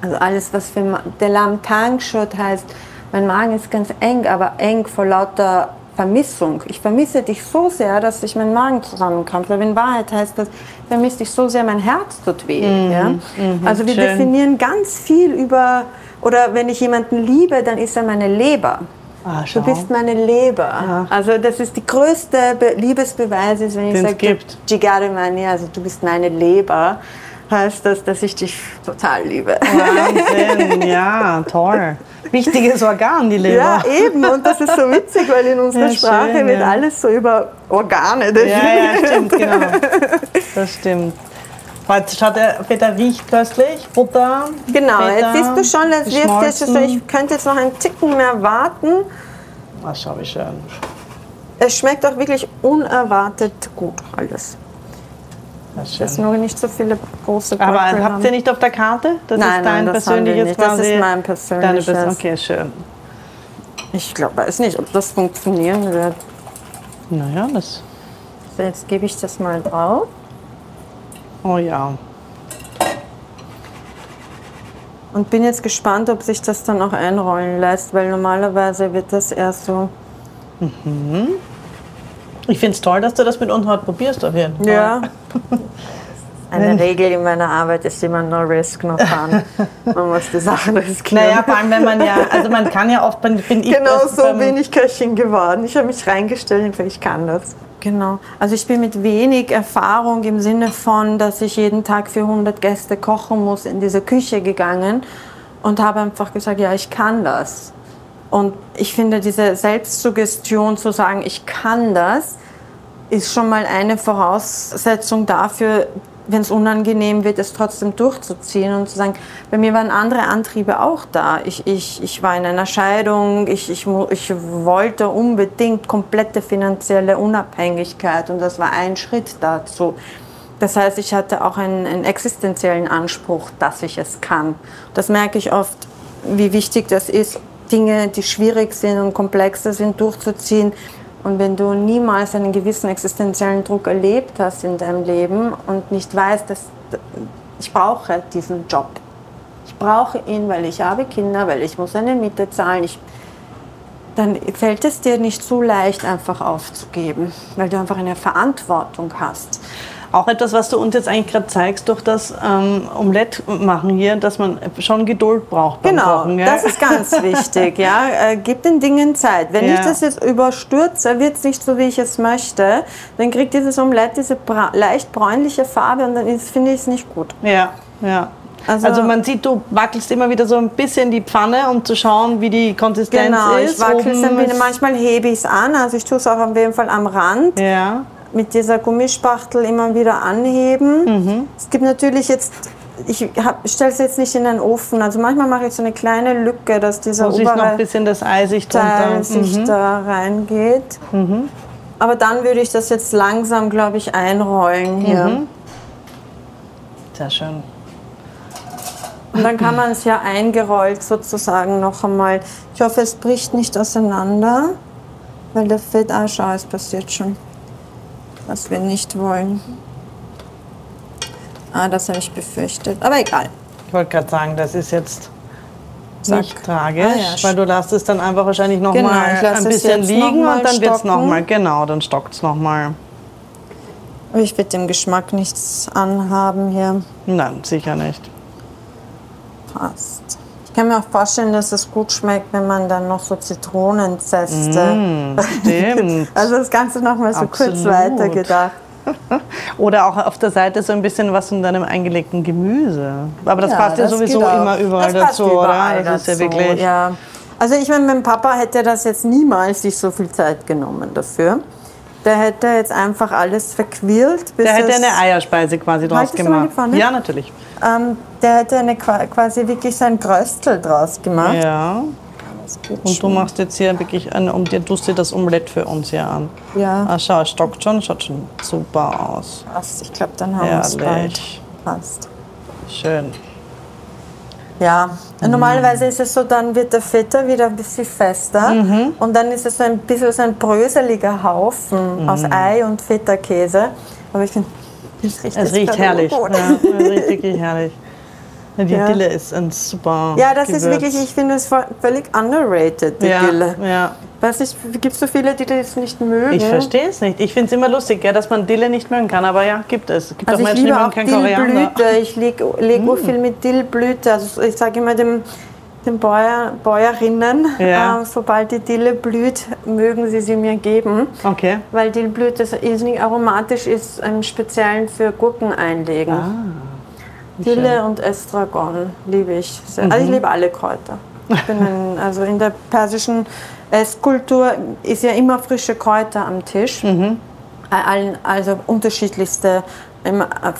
Also alles, was für Delam Tangshot heißt, mein Magen ist ganz eng, aber eng vor lauter Vermissung. Ich vermisse dich so sehr, dass ich meinen Magen zusammenkrampfe. Aber in Wahrheit heißt das, ich vermisse dich so sehr, mein Herz tut weh. Mhm. Ja? Mhm. Also wir Schön. definieren ganz viel über oder wenn ich jemanden liebe, dann ist er meine Leber. Ah, du bist meine Leber. Ja. Also das ist die größte Be Liebesbeweis, ist, wenn ich sage, Gigare Mani, also du bist meine Leber, heißt das, dass ich dich total liebe. Wahnsinn, ja, toll. Wichtiges Organ, die Leber. Ja, eben. Und das ist so witzig, weil in unserer ja, Sprache schön, wird ja. alles so über Organe definiert. Ja, ja, stimmt, genau. Das stimmt. Jetzt schaut der Feta riecht köstlich. Butter. Genau, Feta, jetzt siehst du schon, das wird jetzt, also ich könnte jetzt noch einen Ticken mehr warten. Was schau ich schön. Es schmeckt auch wirklich unerwartet gut alles. Das ist nur nicht so viele große Brocken Aber habt ihr nicht auf der Karte? Das nein, ist dein nein, das persönliches nicht. Das ist mein persönliches. Deine okay, schön. Ich glaube, weiß nicht, ob das funktionieren wird. Naja, das. So, jetzt gebe ich das mal drauf. Oh ja. Und bin jetzt gespannt, ob sich das dann auch einrollen lässt, weil normalerweise wird das erst so. Mhm. Ich finde es toll, dass du das mit uns heute probierst, auf jeden Fall. Ja. Eine Regel in meiner Arbeit ist immer no risk, no fun. Man muss die Sachen riskieren. Naja, vor allem wenn man ja, also man kann ja oft, bin ich Genau so bin ich Köchin geworden. Ich habe mich reingestellt und ich kann das. Genau. Also ich bin mit wenig Erfahrung im Sinne von, dass ich jeden Tag für 100 Gäste kochen muss, in diese Küche gegangen und habe einfach gesagt, ja, ich kann das. Und ich finde, diese Selbstsuggestion zu sagen, ich kann das, ist schon mal eine Voraussetzung dafür, wenn es unangenehm wird, es trotzdem durchzuziehen und zu sagen, bei mir waren andere Antriebe auch da. Ich, ich, ich war in einer Scheidung, ich, ich, ich wollte unbedingt komplette finanzielle Unabhängigkeit und das war ein Schritt dazu. Das heißt, ich hatte auch einen, einen existenziellen Anspruch, dass ich es kann. Das merke ich oft, wie wichtig das ist, Dinge, die schwierig sind und komplexer sind, durchzuziehen und wenn du niemals einen gewissen existenziellen Druck erlebt hast in deinem Leben und nicht weißt, dass ich brauche diesen Job. Ich brauche ihn, weil ich habe Kinder, weil ich muss eine Miete zahlen. Ich, dann fällt es dir nicht so leicht, einfach aufzugeben, weil du einfach eine Verantwortung hast. Auch etwas, was du uns jetzt eigentlich gerade zeigst, durch das ähm, Omelette machen hier, dass man schon Geduld braucht beim genau, Kochen. Genau, das ist ganz wichtig. Ja? Äh, gib den Dingen Zeit. Wenn ja. ich das jetzt überstürze, wird es nicht so, wie ich es möchte, dann kriegt dieses Omelette diese leicht bräunliche Farbe und dann finde ich es nicht gut. Ja, ja. Also, also, man sieht, du wackelst immer wieder so ein bisschen die Pfanne, um zu schauen, wie die Konsistenz genau, ist. Genau, ich wackel es ein bisschen. Manchmal hebe ich es an, also ich tue es auch auf jeden Fall am Rand. Ja. Mit dieser Gummispachtel immer wieder anheben. Mhm. Es gibt natürlich jetzt ich stelle es jetzt nicht in den Ofen. Also manchmal mache ich so eine kleine Lücke, dass dieser Wo obere noch ein bisschen das Eisig Teil drunter. sich mhm. da reingeht. Mhm. Aber dann würde ich das jetzt langsam, glaube ich, einrollen hier. Mhm. Sehr schön. Und dann kann man es ja eingerollt sozusagen noch einmal. Ich hoffe, es bricht nicht auseinander, weil der Fett, schau, es passiert schon, was wir nicht wollen. Ah, das habe ich befürchtet, aber egal. Ich wollte gerade sagen, das ist jetzt Zack. nicht tragisch, ah, ja. weil du lässt es dann einfach wahrscheinlich noch genau, mal ein bisschen liegen und dann wird es noch mal, genau, dann stockt es noch mal. Ich will dem Geschmack nichts anhaben hier. Nein, sicher nicht. Passt. Ich kann mir auch vorstellen, dass es gut schmeckt, wenn man dann noch so Zitronenzeste. Mm, stimmt. also das Ganze noch mal so Absolut. kurz weitergedacht. Oder auch auf der Seite so ein bisschen was von deinem eingelegten Gemüse. Aber das ja, passt ja sowieso immer überall das dazu, überall oder? Das dazu, ist ja wirklich. Ja. Also ich meine, mein Papa hätte das jetzt niemals sich so viel Zeit genommen dafür. Der hätte jetzt einfach alles verquirlt. der hätte eine Eierspeise quasi draus gemacht. Ja, natürlich. Ähm, der hätte eine, quasi wirklich sein Gröstel draus gemacht. Ja. Und du machst jetzt hier wirklich ein, um dir tust dir das Omelett für uns hier an. Ja. Ah, schau, es stockt schon, schaut schon super aus. Passt, ich glaube, dann haben wir es bald. Passt. Schön. Ja, mhm. normalerweise ist es so, dann wird der Feta wieder ein bisschen fester mhm. und dann ist es so ein bisschen so ein bröseliger Haufen mhm. aus Ei und Feta-Käse. Aber ich finde, es riecht, es riecht herrlich. Ja, wirklich herrlich. Die ja. Dille ist ein super. Ja, das Gewürz. ist wirklich, ich finde es völlig underrated, die ja, Dille. Ja. Weiß nicht, gibt es so viele, die das nicht mögen? Ich verstehe es nicht. Ich finde es immer lustig, ja, dass man Dille nicht mögen kann, aber ja, gibt es. Es gibt also auch Menschen, die mögen kein Koriander. Ich lege leg mm. viel mit Dillblüte. Also ich sage immer dem, den Bäuer, Bäuerinnen, ja. äh, sobald die Dille blüht, mögen sie sie mir geben. Okay. Weil Dillblüte irrsinnig aromatisch ist, im Speziellen für Gurken einlegen. Ah. Dille und Estragon liebe ich sehr. Mhm. Also ich liebe alle Kräuter. Ein, also in der persischen Esskultur ist ja immer frische Kräuter am Tisch. Mhm. Also unterschiedlichste.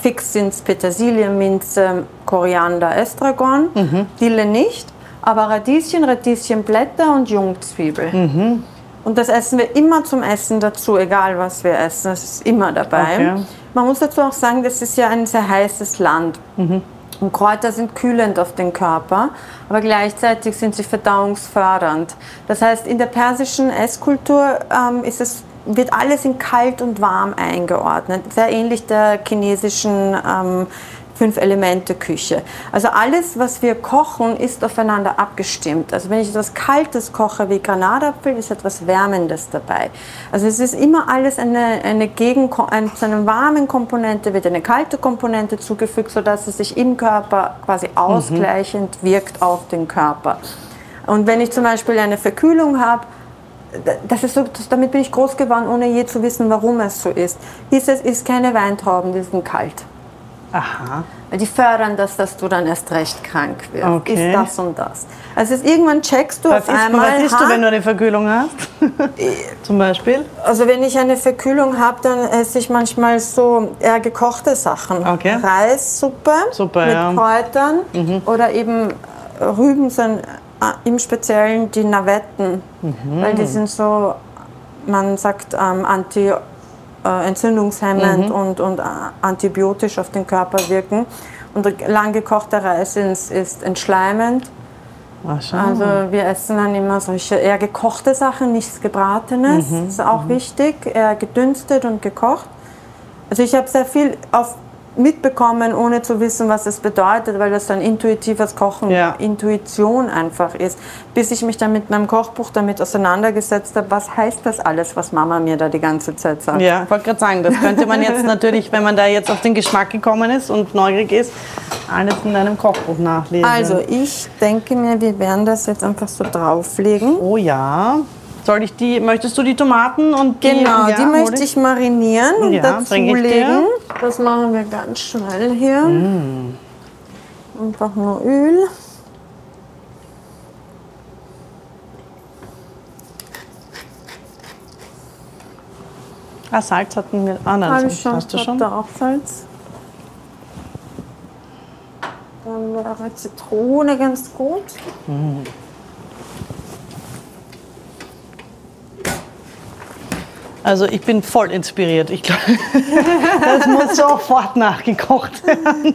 Fix sind es Petersilie, Minze, Koriander, Estragon. Mhm. Dille nicht, aber Radieschen, Radieschenblätter und Jungzwiebel. Mhm. Und das essen wir immer zum Essen dazu, egal was wir essen. Das ist immer dabei. Okay. Man muss dazu auch sagen, das ist ja ein sehr heißes Land. Mhm. Und Kräuter sind kühlend auf den Körper, aber gleichzeitig sind sie verdauungsfördernd. Das heißt, in der persischen Esskultur ähm, ist es, wird alles in kalt und warm eingeordnet, sehr ähnlich der chinesischen ähm, Fünf-Elemente-Küche. Also alles, was wir kochen, ist aufeinander abgestimmt. Also wenn ich etwas Kaltes koche wie Granatapfel, ist etwas Wärmendes dabei. Also es ist immer alles eine, eine Gegen, ein, zu einer warmen Komponente wird eine kalte Komponente zugefügt, sodass es sich im Körper quasi mhm. ausgleichend mhm. wirkt auf den Körper. Und wenn ich zum Beispiel eine Verkühlung habe, das ist so, damit bin ich groß geworden, ohne je zu wissen, warum es so ist. Hieß es, ist keine Weintrauben, die sind kalt. Aha. Die fördern das, dass du dann erst recht krank wirst. Okay. Ist das und das. Also irgendwann checkst du was auf einmal. Was isst du, wenn du eine Verkühlung hast? Zum Beispiel? Also wenn ich eine Verkühlung habe, dann esse ich manchmal so eher gekochte Sachen. Okay. Reissuppe Super, mit ja. Kräutern mhm. oder eben Rüben sind äh, im Speziellen die Navetten, mhm. weil die sind so, man sagt ähm, anti äh, entzündungshemmend mhm. und, und äh, antibiotisch auf den Körper wirken. Und lang gekochter Reis ist, ist entschleimend. Ach, also wir essen dann immer solche eher gekochte Sachen, nichts Gebratenes. Mhm. Das ist auch mhm. wichtig, eher gedünstet und gekocht. Also ich habe sehr viel auf mitbekommen, ohne zu wissen, was es bedeutet, weil das dann intuitives Kochen, ja. Intuition einfach ist. Bis ich mich dann mit meinem Kochbuch damit auseinandergesetzt habe, was heißt das alles, was Mama mir da die ganze Zeit sagt. Ja, ich wollte gerade sagen, das könnte man jetzt natürlich, wenn man da jetzt auf den Geschmack gekommen ist und neugierig ist, alles in deinem Kochbuch nachlesen. Also ich denke mir, wir werden das jetzt einfach so drauflegen. Oh ja. Soll ich die, möchtest du die Tomaten und die, Genau, ja, die möchte ich marinieren und ja, dazulegen. Das machen wir ganz schnell hier. Mm. Einfach nur Öl. Ah, Salz hatten wir. Ah, nein, Salz ich schon. hast du Hab schon. da auch Salz. Dann wäre Zitrone ganz gut. Also ich bin voll inspiriert. Ich glaube, das muss sofort nachgekocht werden.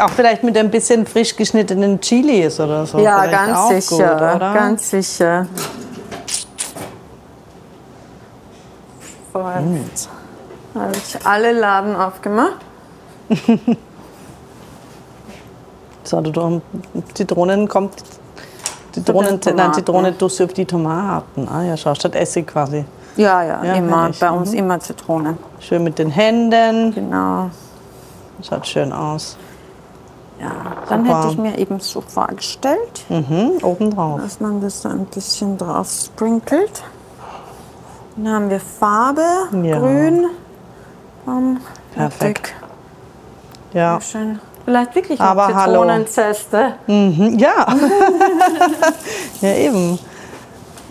Auch vielleicht mit ein bisschen frisch geschnittenen Chilis oder so. Ja, ganz sicher. Gut? Ganz sicher. So, jetzt habe ich alle Laden aufgemacht. So, du, du Zitronen kommt. Zitronen, den nein, Tomaten. Zitrone tust du auf die Tomaten. Ah ja, schau, statt Essig quasi. Ja, ja, Ja, immer. herrlich. Bei uns Mhm. immer Zitrone. Schön mit den Händen. Genau. Schaut schön aus. Ja, dann Super. hätte ich mir eben so vorgestellt, Mhm, obendrauf. dass man das so ein bisschen drauf sprinkelt. Dann haben wir Farbe, Ja. grün. Um, Perfekt. Ja. Schön. Vielleicht wirklich noch Aber hallo. Zitronenzeste. Mhm, ja. ja, eben.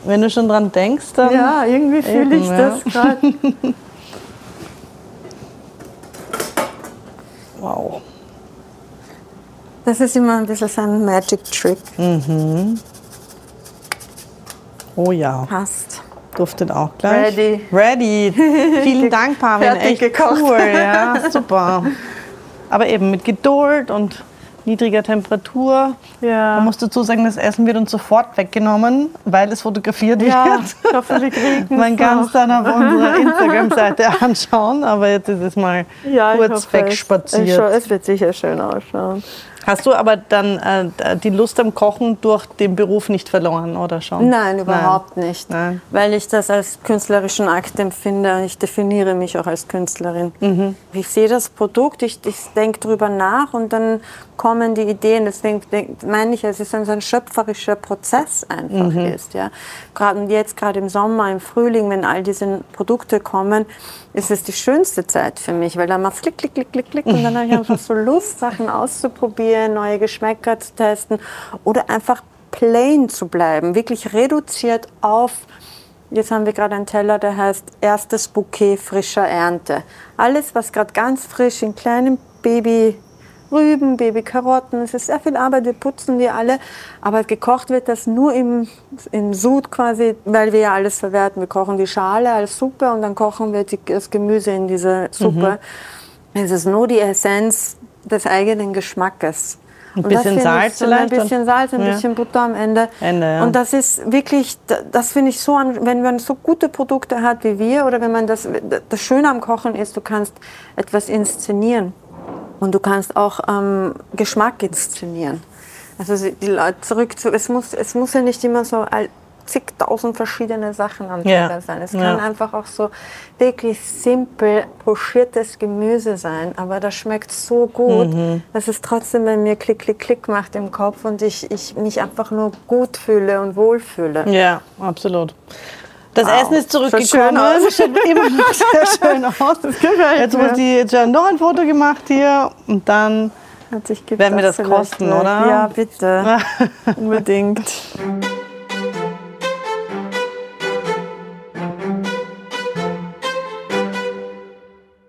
Wenn du schon dran denkst, dann. Ja, irgendwie fühle ich Eben, das gerade. Wow. Das ist immer ein bisschen so ein Magic Trick. Oh ja. Passt. Duftet auch gleich. Ready. Ready. Vielen Dank, Pavel. Fertig Echt gekocht. cool. Ja, super. Aber eben mit Geduld und niedriger Temperatur. Ja. Man muss dazu sagen, das Essen wird uns sofort weggenommen, weil es fotografiert Ja, wird. ich hoffe, wir kriegen Man kann es dann auf unserer Instagram-Seite anschauen, aber jetzt ist es mal ja, kurz wegspaziert. Es, es wird sicher schön ausschauen. Hast du aber dann äh, die Lust am Kochen durch den Beruf nicht verloren, oder schon? Nein, überhaupt nicht. Nein. Weil ich das als künstlerischen Akt empfinde. Ich definiere mich auch als Künstlerin. Mhm. Ich sehe das Produkt, ich, ich denke drüber nach und dann kommen die Ideen. Deswegen meine ich, es ist ein, so ein schöpferischer Prozess einfach Mhm. ist. Ja. Gerade jetzt, gerade im Sommer, im Frühling, wenn all diese Produkte kommen, ist es die schönste Zeit für mich, weil dann macht klick, klick, klick, klick, klick und dann habe ich einfach so Lust, Sachen auszuprobieren, neue Geschmäcker zu testen oder einfach plain zu bleiben, wirklich reduziert auf Jetzt haben wir gerade einen Teller, der heißt erstes Bouquet frischer Ernte. Alles, was gerade ganz frisch in kleinen Baby Rüben, Babykarotten, es ist sehr viel Arbeit, wir putzen die alle, aber gekocht wird das nur im, im Sud quasi, weil wir ja alles verwerten. Wir kochen die Schale als Suppe und dann kochen wir die, das Gemüse in diese Suppe. Es ist nur die Essenz des eigenen Geschmackes. Ein bisschen Salz so Ein vielleicht und- bisschen Salz, ein Ja. bisschen Butter am Ende. Ende, ja. Und das ist wirklich, da- das finde ich so, wenn man so gute Produkte hat wie wir oder wenn man das, das Schöne am Kochen ist, du kannst etwas inszenieren und du kannst auch ähm, Geschmack inszenieren. Also sie- die Leute zurück zu, es muss, es muss ja nicht immer so zigtausend verschiedene Sachen am Ja. Teller sein. Es Ja. kann einfach auch so wirklich simpel pochiertes Gemüse sein, aber das schmeckt so gut, Mhm. dass es trotzdem bei mir klick, klick, klick macht im Kopf und ich, ich mich einfach nur gut fühle und wohlfühle. Ja, absolut. Das Wow. Essen ist zurückgekommen. aus. Schaut immer noch sehr schön aus. jetzt wird die, jetzt haben noch ein Foto gemacht hier und dann Werden wir das vielleicht kosten, oder? Ja, bitte. Unbedingt.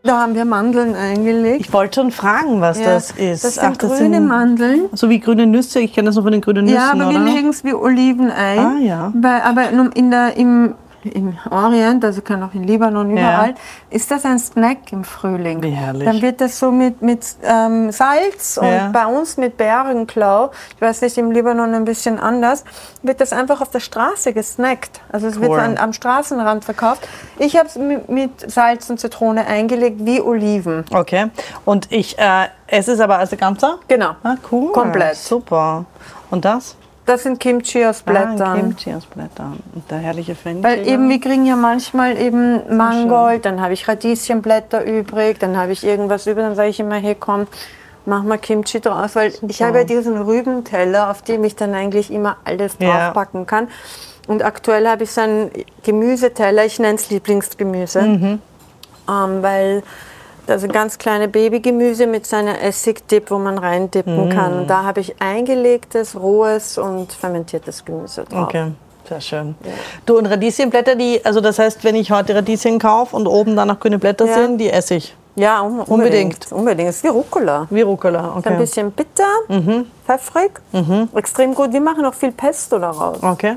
Da haben wir Mandeln eingelegt. Ich wollte schon fragen, was Ja, das ist. Das sind Ach, grüne Mandeln. So wie grüne Nüsse. Ich kenne das noch von den grünen Nüssen, Ja, aber wir oder? legen es wie Oliven ein. Ah, ja. Bei, aber nur in der, im, im Orient, also kann auch in Libanon, überall, ist das ein Snack im Frühling. Wie herrlich. Dann wird das so mit, mit ähm, Salz und Ja. bei uns mit Bärenklau, ich weiß nicht, im Libanon ein bisschen anders, wird das einfach auf der Straße gesnackt. Also es wird Cool. so an, am Straßenrand verkauft. Ich habe es mit, mit Salz und Zitrone eingelegt, wie Oliven. Okay. Und ich äh, esse es aber als Ganzer? Genau. Ah, cool. Komplett. Super. Und das? Das sind Kimchi aus Blättern. Ah, Kimchi aus Blättern. Und der herrliche Fenchel. Weil eben, wir kriegen ja manchmal eben Mangold, dann habe ich Radieschenblätter übrig, dann habe ich irgendwas über, dann sage ich immer, hey komm, mach mal Kimchi draus, weil ich habe ja diesen Rübenteller, auf dem ich dann eigentlich immer alles Ja. draufpacken kann. Und aktuell habe ich so einen Gemüseteller, ich nenne es Lieblingsgemüse, Mhm. ähm, weil also ganz kleine Babygemüse mit seiner Essigdip, wo man reindippen kann. Und da habe ich eingelegtes, rohes und fermentiertes Gemüse drauf. Okay. Sehr schön. Du und Radieschenblätter, die, also das heißt, wenn ich heute Radieschen kaufe und oben dann noch grüne Blätter Ja. sind, die esse ich. Ja, un unbedingt. Unbedingt. Unbedingt. Es ist wie Rucola. Wie Rucola, Ist Ein okay. bisschen bitter, pfeffrig, extrem gut. Wir machen auch viel Pesto daraus. Okay.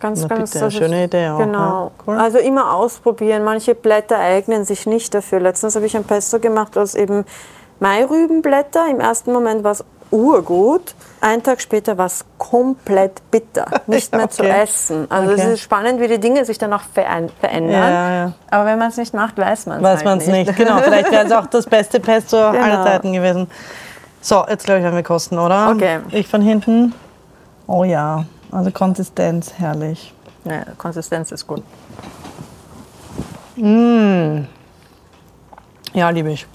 Ganz, Na ganz bitte, das ist- schöne Idee auch, Genau. ja. Cool. Also immer ausprobieren. Manche Blätter eignen sich nicht dafür. Letztens habe ich ein Pesto gemacht aus eben Mairübenblätter. Im ersten Moment war es urgut. Einen Tag später war es komplett bitter, nicht mehr zu Okay. essen. Also Okay. es ist spannend, wie die Dinge sich dann auch verändern. Ja, ja. Aber wenn man es nicht macht, weiß man es Weiß halt man es nicht. Genau, vielleicht wäre es auch das beste Pesto aller Genau. Zeiten gewesen. So, jetzt glaube ich, werden wir kosten, oder? Okay. Ich von hinten. Oh ja, also Konsistenz, herrlich. Ja, Konsistenz ist gut. Ja, liebe ich.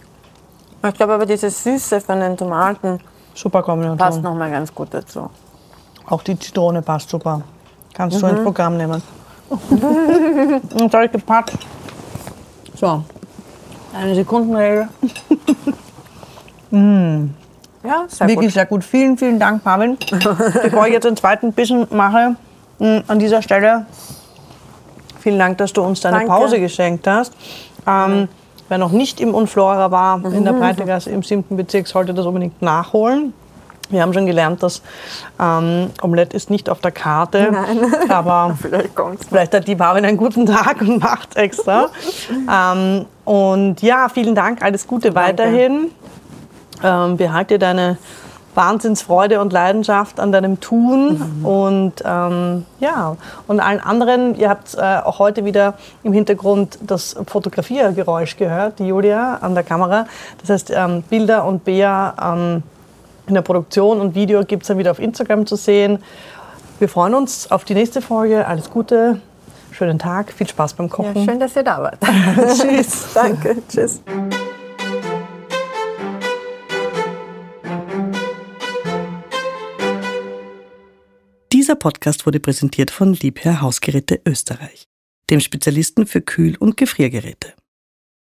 Ich glaube aber diese Süße von den Tomaten Super Kombination. passt noch mal ganz gut dazu. Auch die Zitrone passt super. Kannst Mhm. du ins Programm nehmen. Und soll ich gepackt. So, eine Sekundenregel. Ja, sehr Wirklich gut. sehr gut. Vielen, vielen Dank, Marvin. Bevor ich jetzt den zweiten Bissen mache, mh, an dieser Stelle vielen Dank, dass du uns deine Danke. Pause geschenkt hast. Ähm, wer noch nicht im Unflora war, in der Breitegasse im 7. Bezirk, sollte das unbedingt nachholen. Wir haben schon gelernt, dass ähm, Omelette ist nicht auf der Karte, aber Vielleicht kommt's. Vielleicht hat die Marvin einen guten Tag und macht extra. ähm, und ja, vielen Dank, alles Gute weiterhin. Ähm, behalte deine Wahnsinnsfreude und Leidenschaft an deinem Tun und ähm, ja, und allen anderen, ihr habt äh, auch heute wieder im Hintergrund das Fotografiergeräusch gehört, die Julia an der Kamera. Das heißt, ähm, Bilder und Bea ähm, in der Produktion und Video gibt es dann wieder auf Instagram zu sehen. Wir freuen uns auf die nächste Folge. Alles Gute, schönen Tag, viel Spaß beim Ja, Kochen. schön, dass ihr da wart. Tschüss. Danke. Tschüss. Dieser Podcast wurde präsentiert von Liebherr Hausgeräte Österreich, dem Spezialisten für Kühl- und Gefriergeräte.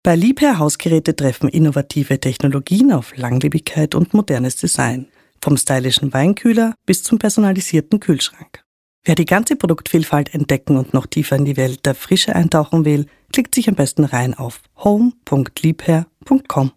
Bei Liebherr Hausgeräte treffen innovative Technologien auf Langlebigkeit und modernes Design, vom stylischen Weinkühler bis zum personalisierten Kühlschrank. Wer die ganze Produktvielfalt entdecken und noch tiefer in die Welt der Frische eintauchen will, klickt sich am besten rein auf home.liebherr.com.